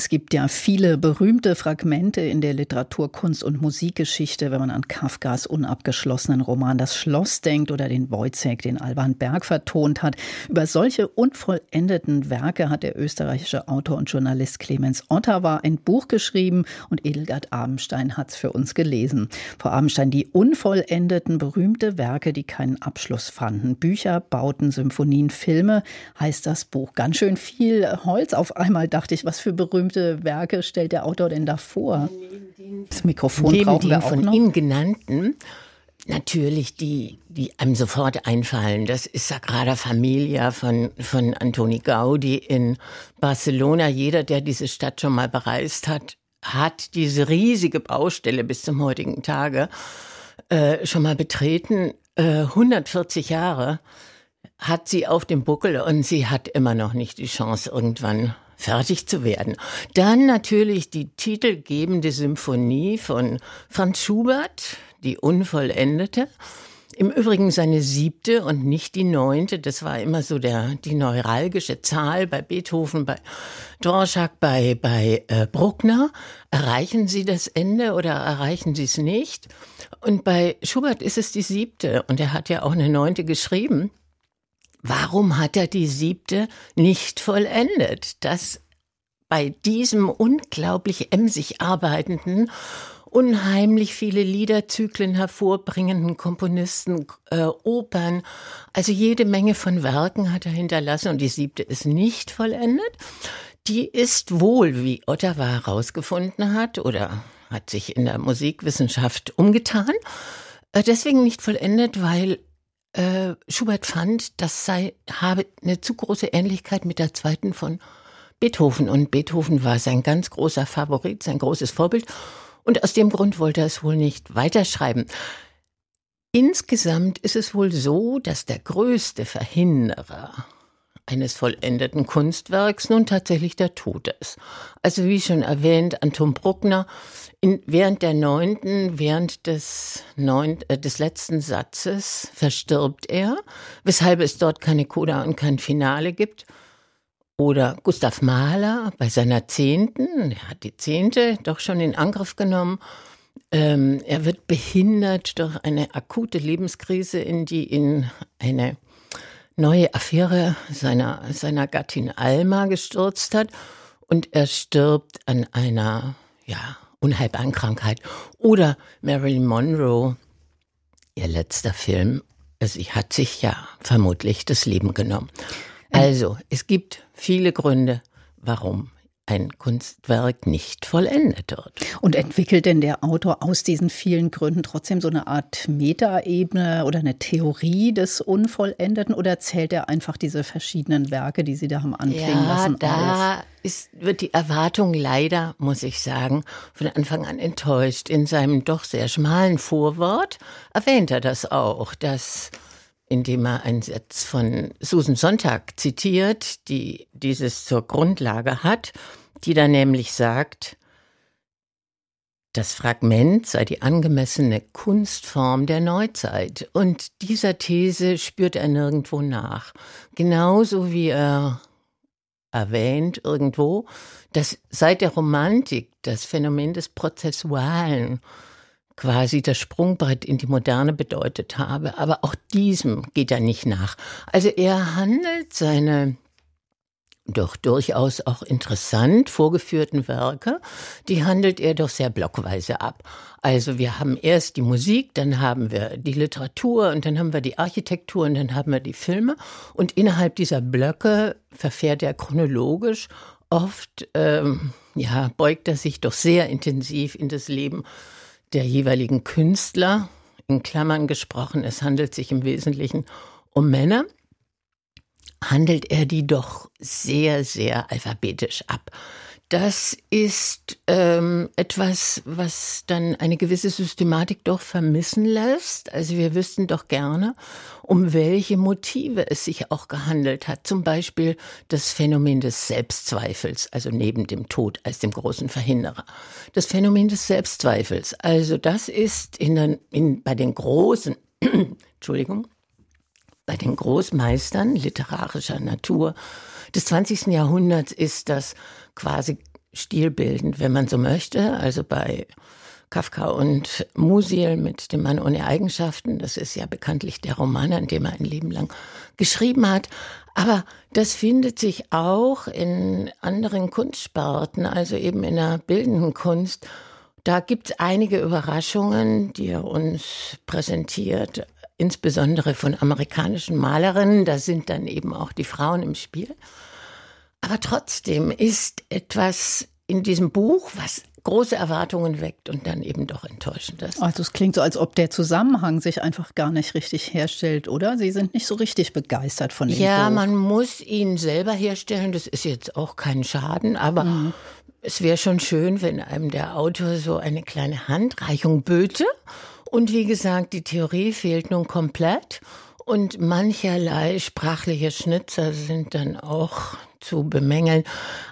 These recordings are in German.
es gibt ja viele berühmte Fragmente in der Literatur, Kunst und Musikgeschichte, wenn man an Kafkas unabgeschlossenen Roman Das Schloss denkt oder den Wojciech, den Alban Berg vertont hat. Über solche unvollendeten Werke hat der österreichische Autor und Journalist Clemens Ottawa ein Buch geschrieben und Edelgard Abenstein hat es für uns gelesen. Frau Abenstein, die unvollendeten berühmte Werke, die keinen Abschluss fanden. Bücher, Bauten, Symphonien, Filme heißt das Buch. Ganz schön viel Holz auf einmal, dachte ich, was für berühmte berühmte Werke stellt der Autor denn da vor? Das Mikrofon Neben brauchen wir auch von noch. Ihnen genannten Natürlich, die, die einem sofort einfallen. Das ist Sagrada Familia von, von Antoni Gaudi in Barcelona. Jeder, der diese Stadt schon mal bereist hat, hat diese riesige Baustelle bis zum heutigen Tage äh, schon mal betreten. Äh, 140 Jahre hat sie auf dem Buckel und sie hat immer noch nicht die Chance, irgendwann fertig zu werden. Dann natürlich die titelgebende Symphonie von Franz Schubert, die unvollendete. Im Übrigen seine siebte und nicht die neunte. Das war immer so der, die neuralgische Zahl bei Beethoven, bei Dvorak, bei, bei äh, Bruckner. Erreichen Sie das Ende oder erreichen Sie es nicht? Und bei Schubert ist es die siebte und er hat ja auch eine neunte geschrieben. Warum hat er die siebte nicht vollendet? Dass bei diesem unglaublich emsig arbeitenden, unheimlich viele Liederzyklen hervorbringenden Komponisten, äh, Opern, also jede Menge von Werken hat er hinterlassen und die siebte ist nicht vollendet. Die ist wohl, wie Ottawa herausgefunden hat oder hat sich in der Musikwissenschaft umgetan, äh, deswegen nicht vollendet, weil äh, Schubert fand, das sei, habe eine zu große Ähnlichkeit mit der zweiten von Beethoven. Und Beethoven war sein ganz großer Favorit, sein großes Vorbild. Und aus dem Grund wollte er es wohl nicht weiterschreiben. Insgesamt ist es wohl so, dass der größte Verhinderer eines vollendeten Kunstwerks nun tatsächlich der Tod ist. Also wie schon erwähnt, Anton Bruckner in, während der neunten, während des, neun, äh, des letzten Satzes verstirbt er, weshalb es dort keine Coda und kein Finale gibt. Oder Gustav Mahler bei seiner zehnten, er hat die zehnte doch schon in Angriff genommen. Ähm, er wird behindert durch eine akute Lebenskrise, in die ihn eine neue Affäre seiner, seiner Gattin Alma gestürzt hat. Und er stirbt an einer, ja, unheilbaren Krankheit. Oder Marilyn Monroe, ihr letzter Film, sie hat sich ja vermutlich das Leben genommen. Also, es gibt viele Gründe, warum ein Kunstwerk nicht vollendet wird. Und entwickelt denn der Autor aus diesen vielen Gründen trotzdem so eine Art Metaebene oder eine Theorie des Unvollendeten oder zählt er einfach diese verschiedenen Werke, die Sie da haben anklingen ja, lassen? Da auf? Ist, wird die Erwartung leider, muss ich sagen, von Anfang an enttäuscht. In seinem doch sehr schmalen Vorwort erwähnt er das auch, dass indem er einen Satz von Susan Sonntag zitiert, die dieses zur Grundlage hat die da nämlich sagt, das Fragment sei die angemessene Kunstform der Neuzeit. Und dieser These spürt er nirgendwo nach. Genauso wie er erwähnt irgendwo, dass seit der Romantik das Phänomen des Prozessualen quasi das Sprungbrett in die Moderne bedeutet habe. Aber auch diesem geht er nicht nach. Also er handelt seine doch durchaus auch interessant vorgeführten Werke, die handelt er doch sehr blockweise ab. Also wir haben erst die Musik, dann haben wir die Literatur und dann haben wir die Architektur und dann haben wir die Filme. Und innerhalb dieser Blöcke verfährt er chronologisch. Oft ähm, ja, beugt er sich doch sehr intensiv in das Leben der jeweiligen Künstler. In Klammern gesprochen, es handelt sich im Wesentlichen um Männer handelt er die doch sehr, sehr alphabetisch ab. Das ist ähm, etwas, was dann eine gewisse Systematik doch vermissen lässt. Also wir wüssten doch gerne, um welche Motive es sich auch gehandelt hat. Zum Beispiel das Phänomen des Selbstzweifels, also neben dem Tod als dem großen Verhinderer. Das Phänomen des Selbstzweifels, also das ist in den, in, bei den großen, Entschuldigung, bei den Großmeistern literarischer Natur des 20. Jahrhunderts ist das quasi stilbildend, wenn man so möchte. Also bei Kafka und Musil mit dem Mann ohne Eigenschaften. Das ist ja bekanntlich der Roman, an dem er ein Leben lang geschrieben hat. Aber das findet sich auch in anderen Kunstsparten, also eben in der bildenden Kunst. Da gibt es einige Überraschungen, die er uns präsentiert, insbesondere von amerikanischen Malerinnen. Da sind dann eben auch die Frauen im Spiel. Aber trotzdem ist etwas in diesem Buch, was große Erwartungen weckt und dann eben doch enttäuschend ist. Also es klingt so, als ob der Zusammenhang sich einfach gar nicht richtig herstellt, oder? Sie sind nicht so richtig begeistert von dem Ja, Buch. man muss ihn selber herstellen, das ist jetzt auch kein Schaden, aber mhm. es wäre schon schön, wenn einem der Autor so eine kleine Handreichung böte. Und wie gesagt, die Theorie fehlt nun komplett. Und mancherlei sprachliche Schnitzer sind dann auch zu bemängeln.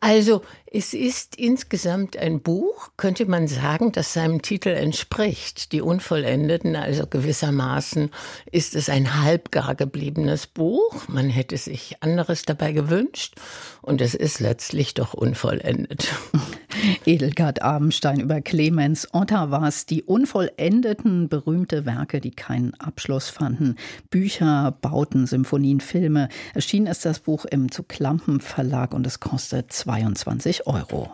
Also es ist insgesamt ein Buch, könnte man sagen, das seinem Titel entspricht. Die Unvollendeten, also gewissermaßen ist es ein halbgar gebliebenes Buch. Man hätte sich anderes dabei gewünscht und es ist letztlich doch unvollendet. Edelgard Abenstein über Clemens Ottawas, die unvollendeten berühmte Werke, die keinen Abschluss fanden. Bücher, Bauten, Symphonien, Filme. Erschienen ist das Buch im Zu Klampen Verlag und es kostet 22 Euro.